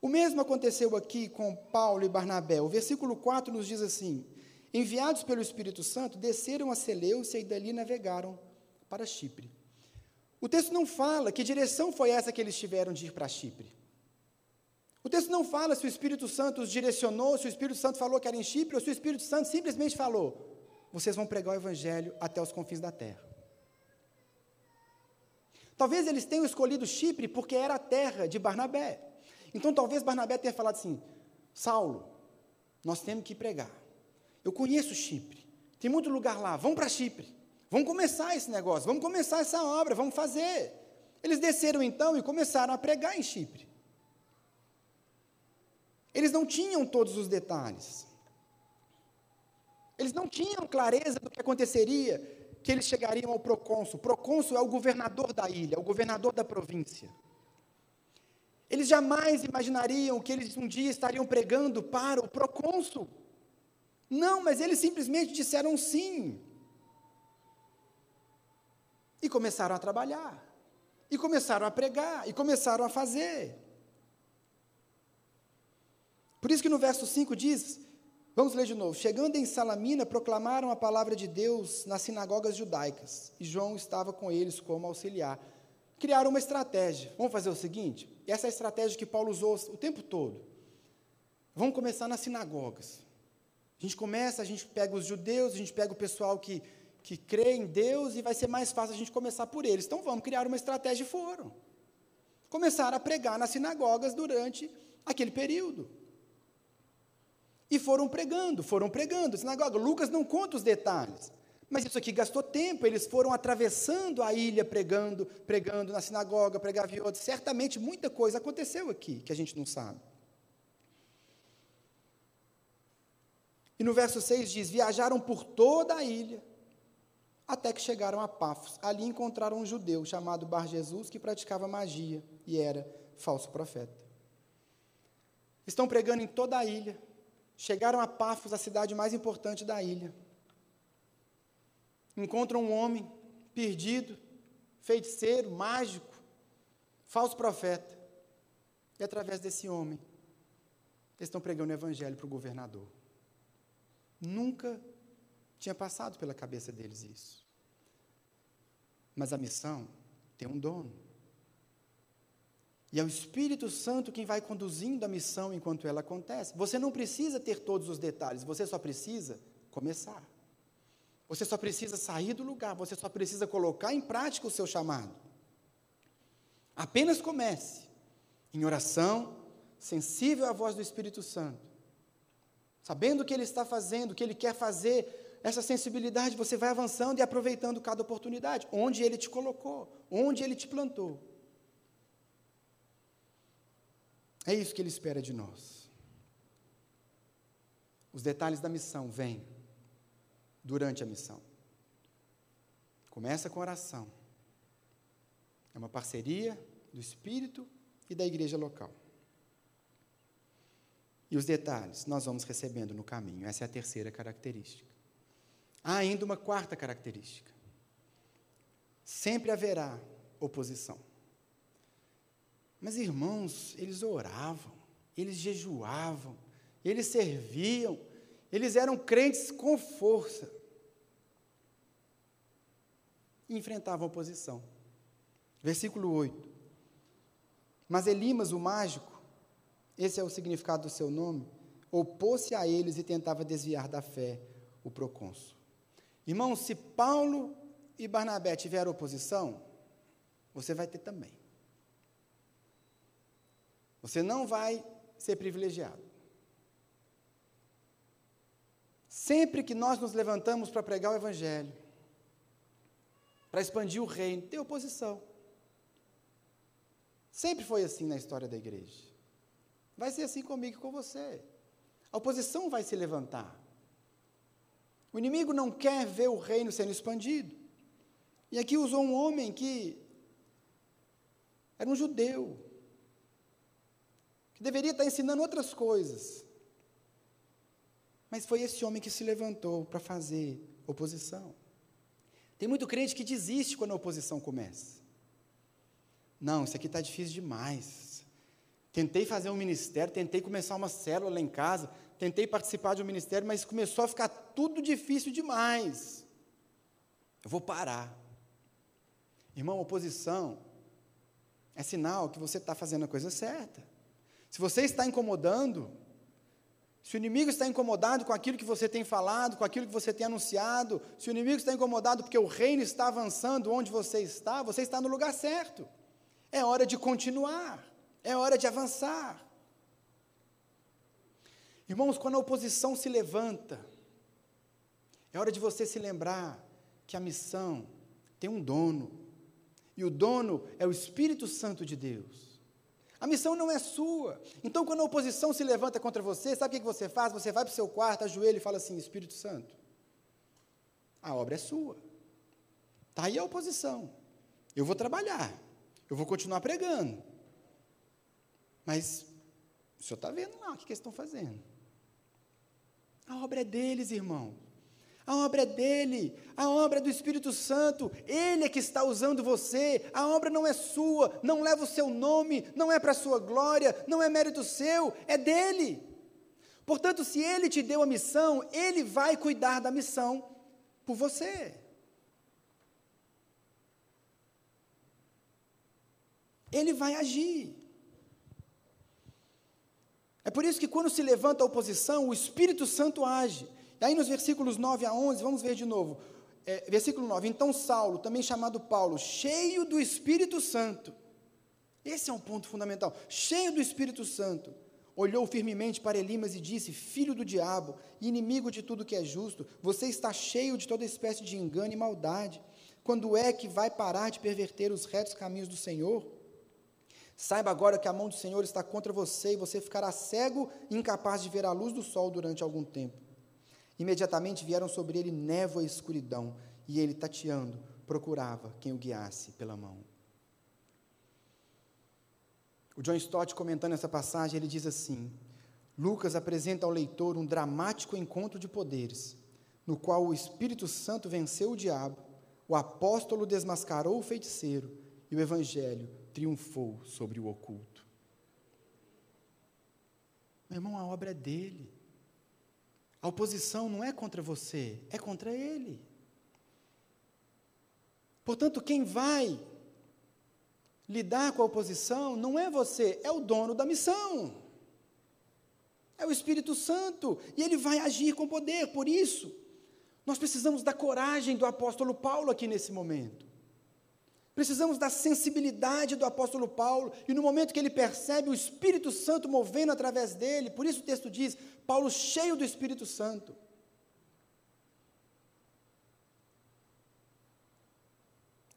O mesmo aconteceu aqui com Paulo e Barnabé. O versículo 4 nos diz assim: Enviados pelo Espírito Santo, desceram a Seleucia e dali navegaram para Chipre. O texto não fala que direção foi essa que eles tiveram de ir para Chipre. O texto não fala se o Espírito Santo os direcionou, se o Espírito Santo falou que era em Chipre, ou se o Espírito Santo simplesmente falou: vocês vão pregar o Evangelho até os confins da terra. Talvez eles tenham escolhido Chipre porque era a terra de Barnabé. Então talvez Barnabé tenha falado assim: Saulo, nós temos que pregar. Eu conheço Chipre. Tem muito lugar lá. Vamos para Chipre. Vamos começar esse negócio. Vamos começar essa obra. Vamos fazer. Eles desceram então e começaram a pregar em Chipre. Eles não tinham todos os detalhes. Eles não tinham clareza do que aconteceria, que eles chegariam ao procônsul. Procônsul é o governador da ilha, é o governador da província. Eles jamais imaginariam que eles um dia estariam pregando para o procônsul. Não, mas eles simplesmente disseram sim. E começaram a trabalhar. E começaram a pregar. E começaram a fazer. Por isso que no verso 5 diz: Vamos ler de novo. Chegando em Salamina, proclamaram a palavra de Deus nas sinagogas judaicas. E João estava com eles como auxiliar. Criaram uma estratégia. Vamos fazer o seguinte: essa é a estratégia que Paulo usou o tempo todo. Vamos começar nas sinagogas. A gente começa, a gente pega os judeus, a gente pega o pessoal que, que crê em Deus e vai ser mais fácil a gente começar por eles. Então vamos criar uma estratégia e foram. Começaram a pregar nas sinagogas durante aquele período. E foram pregando, foram pregando. Sinagoga, Lucas não conta os detalhes. Mas isso aqui gastou tempo, eles foram atravessando a ilha pregando, pregando na sinagoga, pregava em outros. Certamente muita coisa aconteceu aqui que a gente não sabe. E no verso 6 diz: Viajaram por toda a ilha, até que chegaram a Pafos. Ali encontraram um judeu chamado Bar Jesus que praticava magia e era falso profeta. Estão pregando em toda a ilha. Chegaram a Pafos, a cidade mais importante da ilha. Encontram um homem perdido, feiticeiro, mágico, falso profeta. E através desse homem, eles estão pregando o evangelho para o governador. Nunca tinha passado pela cabeça deles isso. Mas a missão tem um dono. E é o Espírito Santo quem vai conduzindo a missão enquanto ela acontece. Você não precisa ter todos os detalhes, você só precisa começar. Você só precisa sair do lugar, você só precisa colocar em prática o seu chamado. Apenas comece em oração, sensível à voz do Espírito Santo sabendo o que Ele está fazendo, o que Ele quer fazer, essa sensibilidade, você vai avançando e aproveitando cada oportunidade, onde Ele te colocou, onde Ele te plantou. É isso que Ele espera de nós. Os detalhes da missão vêm durante a missão. Começa com oração. É uma parceria do Espírito e da igreja local. E os detalhes nós vamos recebendo no caminho. Essa é a terceira característica. Há ainda uma quarta característica. Sempre haverá oposição. Mas, irmãos, eles oravam, eles jejuavam, eles serviam, Eles eram crentes com força. E enfrentavam oposição. Versículo 8. Mas Elimas, o mágico, esse é o significado do seu nome, opôs-se a eles e tentava desviar da fé o procônsul. Irmão, se Paulo e Barnabé tiveram oposição, você vai ter também. Você não vai ser privilegiado. Sempre que nós nos levantamos para pregar o Evangelho, para expandir o reino, tem oposição. Sempre foi assim na história da igreja. Vai ser assim comigo e com você. A oposição vai se levantar. O inimigo não quer ver o reino sendo expandido. E aqui usou um homem que era um judeu, que deveria estar ensinando outras coisas. Mas foi esse homem que se levantou para fazer oposição. Tem muito crente que desiste quando a oposição começa. Não, isso aqui está difícil demais. Tentei fazer um ministério, tentei começar uma célula lá em casa, tentei participar de um ministério, mas começou a ficar tudo difícil demais. Eu vou parar. Irmão, oposição é sinal que você está fazendo a coisa certa. Se você está incomodando, se o inimigo está incomodado com aquilo que você tem falado, com aquilo que você tem anunciado, se o inimigo está incomodado porque o reino está avançando onde você está, você está no lugar certo. É hora de continuar, é hora de avançar. Irmãos, quando a oposição se levanta, é hora de você se lembrar que a missão tem um dono, e o dono é o Espírito Santo de Deus. A missão não é sua. Então, quando a oposição se levanta contra você, sabe o que você faz? Você vai para o seu quarto, ajoelha e fala assim: Espírito Santo, a obra é sua. Está aí a oposição. Eu vou trabalhar, eu vou continuar pregando. Mas o senhor está vendo lá o que, que eles estão fazendo. A obra é deles, irmão. A obra é dele, a obra é do Espírito Santo, ele é que está usando você, a obra não é sua, não leva o seu nome, não é para a sua glória, não é mérito seu, é dele. Portanto, se ele te deu a missão, ele vai cuidar da missão por você. Ele vai agir. É por isso que quando se levanta a oposição, o Espírito Santo age. E aí nos versículos 9 a 11, vamos ver de novo. É, versículo 9: Então Saulo, também chamado Paulo, cheio do Espírito Santo, esse é um ponto fundamental, cheio do Espírito Santo, olhou firmemente para Elimas e disse: Filho do diabo, inimigo de tudo que é justo, você está cheio de toda espécie de engano e maldade. Quando é que vai parar de perverter os retos caminhos do Senhor? Saiba agora que a mão do Senhor está contra você e você ficará cego e incapaz de ver a luz do sol durante algum tempo. Imediatamente vieram sobre ele névoa e escuridão, e ele, tateando, procurava quem o guiasse pela mão. O John Stott, comentando essa passagem, ele diz assim: Lucas apresenta ao leitor um dramático encontro de poderes, no qual o Espírito Santo venceu o diabo, o apóstolo desmascarou o feiticeiro e o evangelho triunfou sobre o oculto. Meu irmão, a obra é dele. A oposição não é contra você, é contra ele. Portanto, quem vai lidar com a oposição não é você, é o dono da missão. É o Espírito Santo, e ele vai agir com poder. Por isso, nós precisamos da coragem do apóstolo Paulo aqui nesse momento. Precisamos da sensibilidade do apóstolo Paulo, e no momento que ele percebe o Espírito Santo movendo através dele, por isso o texto diz: Paulo cheio do Espírito Santo.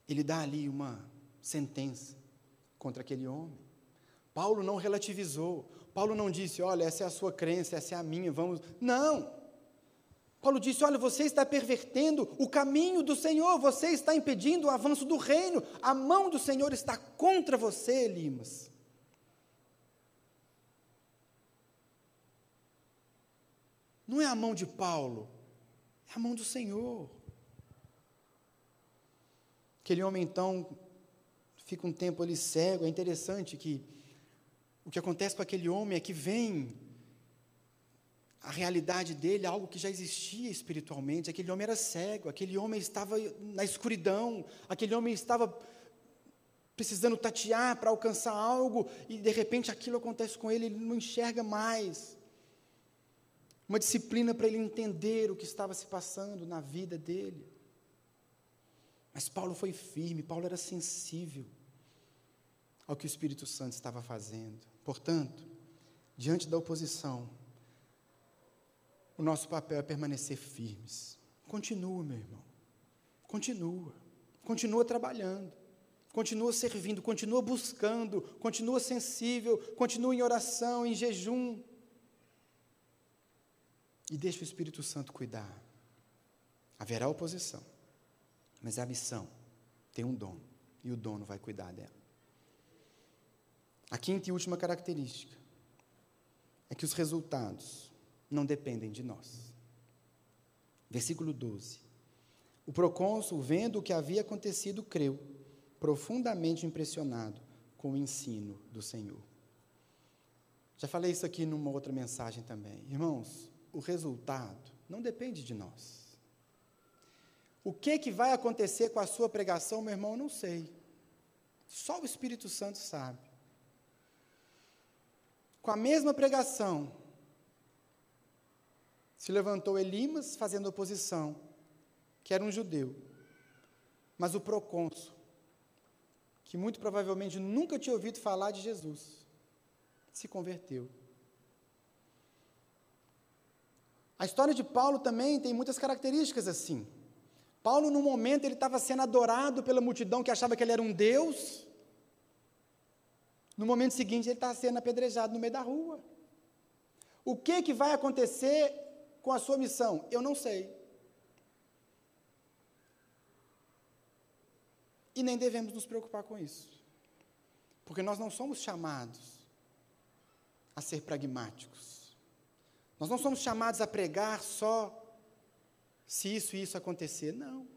Ele dá ali uma sentença contra aquele homem. Paulo não relativizou. Paulo não disse: Olha, essa é a sua crença, essa é a minha, vamos. Não! Paulo disse: Olha, você está pervertendo o caminho do Senhor, você está impedindo o avanço do reino, a mão do Senhor está contra você, Elimas. Não é a mão de Paulo, é a mão do Senhor. Aquele homem, então, fica um tempo ali cego. É interessante que o que acontece com aquele homem é que vem a realidade dele, algo que já existia espiritualmente. Aquele homem era cego, aquele homem estava na escuridão, aquele homem estava precisando tatear para alcançar algo e de repente aquilo acontece com ele, ele não enxerga mais. Uma disciplina para ele entender o que estava se passando na vida dele. Mas Paulo foi firme, Paulo era sensível ao que o Espírito Santo estava fazendo. Portanto, diante da oposição, o nosso papel é permanecer firmes. Continua, meu irmão. Continua. Continua trabalhando. Continua servindo, continua buscando, continua sensível, continua em oração, em jejum. E deixa o Espírito Santo cuidar. Haverá oposição, mas a missão tem um dono, e o dono vai cuidar dela. A quinta e última característica é que os resultados não dependem de nós. Versículo 12. O procônsul, vendo o que havia acontecido, creu, profundamente impressionado com o ensino do Senhor. Já falei isso aqui numa outra mensagem também. Irmãos, o resultado não depende de nós. O que, que vai acontecer com a sua pregação, meu irmão, não sei. Só o Espírito Santo sabe. Com a mesma pregação, se levantou Elimas fazendo oposição, que era um judeu, mas o procônsul, que muito provavelmente nunca tinha ouvido falar de Jesus, se converteu. A história de Paulo também tem muitas características assim. Paulo, no momento, ele estava sendo adorado pela multidão que achava que ele era um Deus. No momento seguinte, ele está sendo apedrejado no meio da rua. O que, que vai acontecer com a sua missão? Eu não sei. E nem devemos nos preocupar com isso. Porque nós não somos chamados a ser pragmáticos. Nós não somos chamados a pregar só se isso e isso acontecer. Não.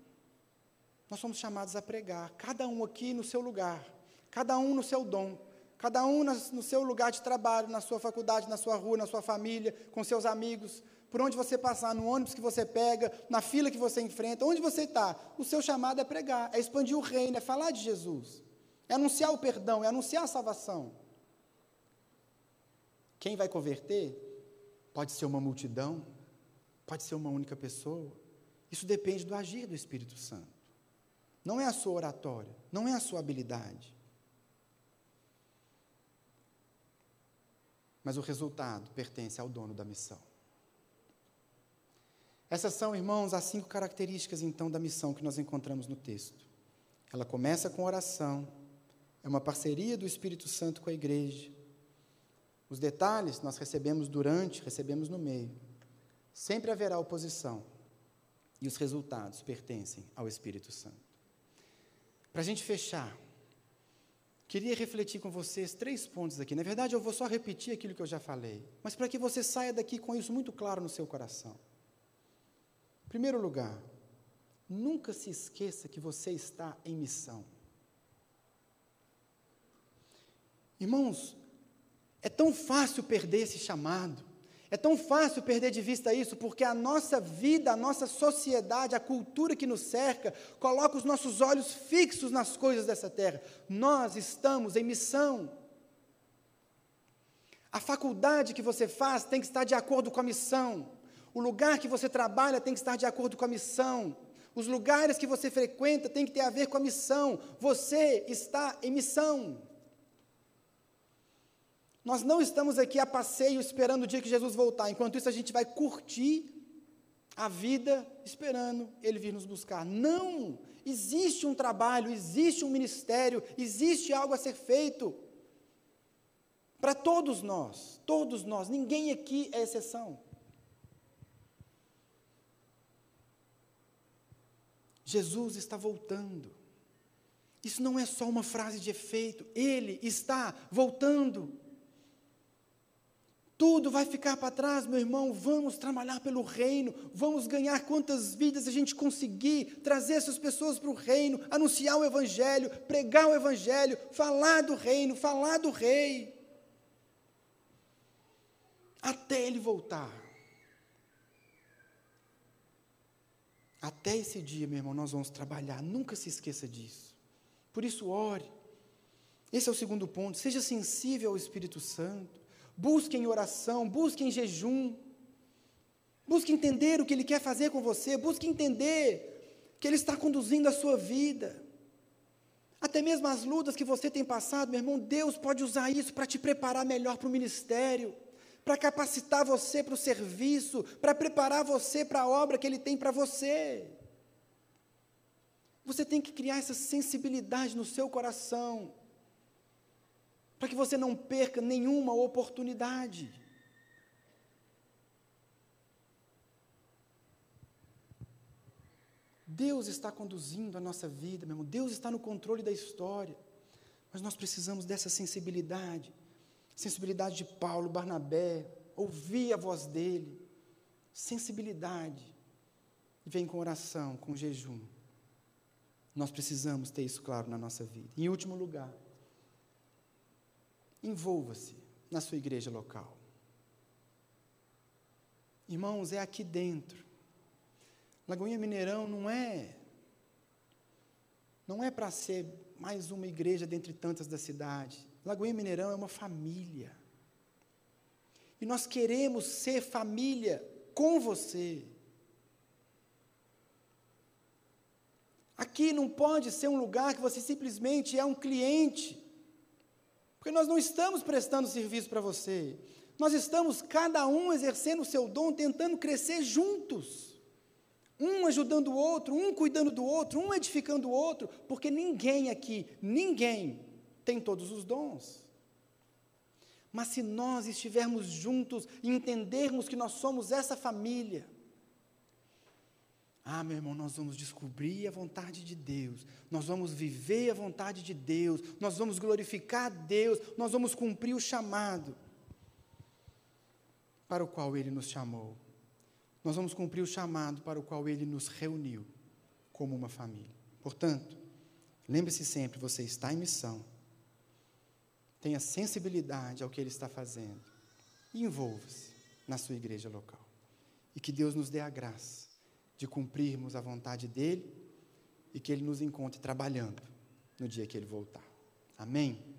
Nós somos chamados a pregar, cada um aqui no seu lugar, cada um no seu dom, cada um no seu lugar de trabalho, na sua faculdade, na sua rua, na sua família, com seus amigos, por onde você passar, no ônibus que você pega, na fila que você enfrenta, onde você está, o seu chamado é pregar, é expandir o reino, é falar de Jesus, é anunciar o perdão, é anunciar a salvação. Quem vai converter pode ser uma multidão, pode ser uma única pessoa. Isso depende do agir do Espírito Santo. Não é a sua oratória, não é a sua habilidade. Mas o resultado pertence ao dono da missão. Essas são, irmãos, as cinco características, então, da missão que nós encontramos no texto. Ela começa com oração, é uma parceria do Espírito Santo com a igreja. Os detalhes nós recebemos durante, recebemos no meio. Sempre haverá oposição, e os resultados pertencem ao Espírito Santo. Para a gente fechar, queria refletir com vocês três pontos aqui. Na verdade, eu vou só repetir aquilo que eu já falei, mas para que você saia daqui com isso muito claro no seu coração. Primeiro lugar, nunca se esqueça que você está em missão. Irmãos, é tão fácil perder esse chamado, é tão fácil perder de vista isso, porque a nossa vida, a nossa sociedade, a cultura que nos cerca, coloca os nossos olhos fixos nas coisas dessa terra. Nós estamos em missão. A faculdade que você faz tem que estar de acordo com a missão. O lugar que você trabalha tem que estar de acordo com a missão. Os lugares que você frequenta tem que ter a ver com a missão. Você está em missão. Nós não estamos aqui a passeio esperando o dia que Jesus voltar. Enquanto isso, a gente vai curtir a vida esperando Ele vir nos buscar. Não! Existe um trabalho, existe um ministério, existe algo a ser feito. Para todos nós, todos nós, ninguém aqui é exceção. Jesus está voltando. Isso não é só uma frase de efeito, ele está voltando. Tudo vai ficar para trás, meu irmão. Vamos trabalhar pelo reino, vamos ganhar quantas vidas a gente conseguir, trazer essas pessoas para o reino, anunciar o evangelho, pregar o evangelho, falar do reino, falar do rei. Até ele voltar. Até esse dia, meu irmão, nós vamos trabalhar. Nunca se esqueça disso. Por isso, ore. Esse é o segundo ponto. Seja sensível ao Espírito Santo. Busque em oração, busque em jejum. Busque entender o que Ele quer fazer com você. Busque entender que Ele está conduzindo a sua vida. Até mesmo as lutas que você tem passado, meu irmão, Deus pode usar isso para te preparar melhor para o ministério para capacitar você para o serviço, para preparar você para a obra que Ele tem para você. Você tem que criar essa sensibilidade no seu coração, para que você não perca nenhuma oportunidade. Deus está conduzindo a nossa vida, meu irmão. Deus está no controle da história. Mas nós precisamos dessa sensibilidade sensibilidade de Paulo, Barnabé, ouvir a voz dele, sensibilidade, e vem com oração, com jejum. Nós precisamos ter isso claro na nossa vida. Em último lugar, envolva-se na sua igreja local. Irmãos, é aqui dentro. Lagoinha Mineirão não é não é para ser mais uma igreja dentre tantas da cidade. Lagoinha Mineirão é uma família. E nós queremos ser família com você. Aqui não pode ser um lugar que você simplesmente é um cliente. Porque nós não estamos prestando serviço para você. Nós estamos, cada um, exercendo o seu dom, tentando crescer juntos. Um ajudando o outro, um cuidando do outro, um edificando o outro, porque ninguém aqui, ninguém tem todos os dons. Mas se nós estivermos juntos e entendermos que nós somos essa família, ah, meu irmão, nós vamos descobrir a vontade de Deus, nós vamos viver a vontade de Deus, nós vamos glorificar a Deus, nós vamos cumprir o chamado para o qual Ele nos chamou. Nós vamos cumprir o chamado para o qual Ele nos reuniu como uma família. Portanto, lembre-se sempre: você está em missão tenha sensibilidade ao que Ele está fazendo e envolva-se na sua igreja local. E que Deus nos dê a graça de cumprirmos a vontade dEle e que Ele nos encontre trabalhando no dia que Ele voltar. Amém?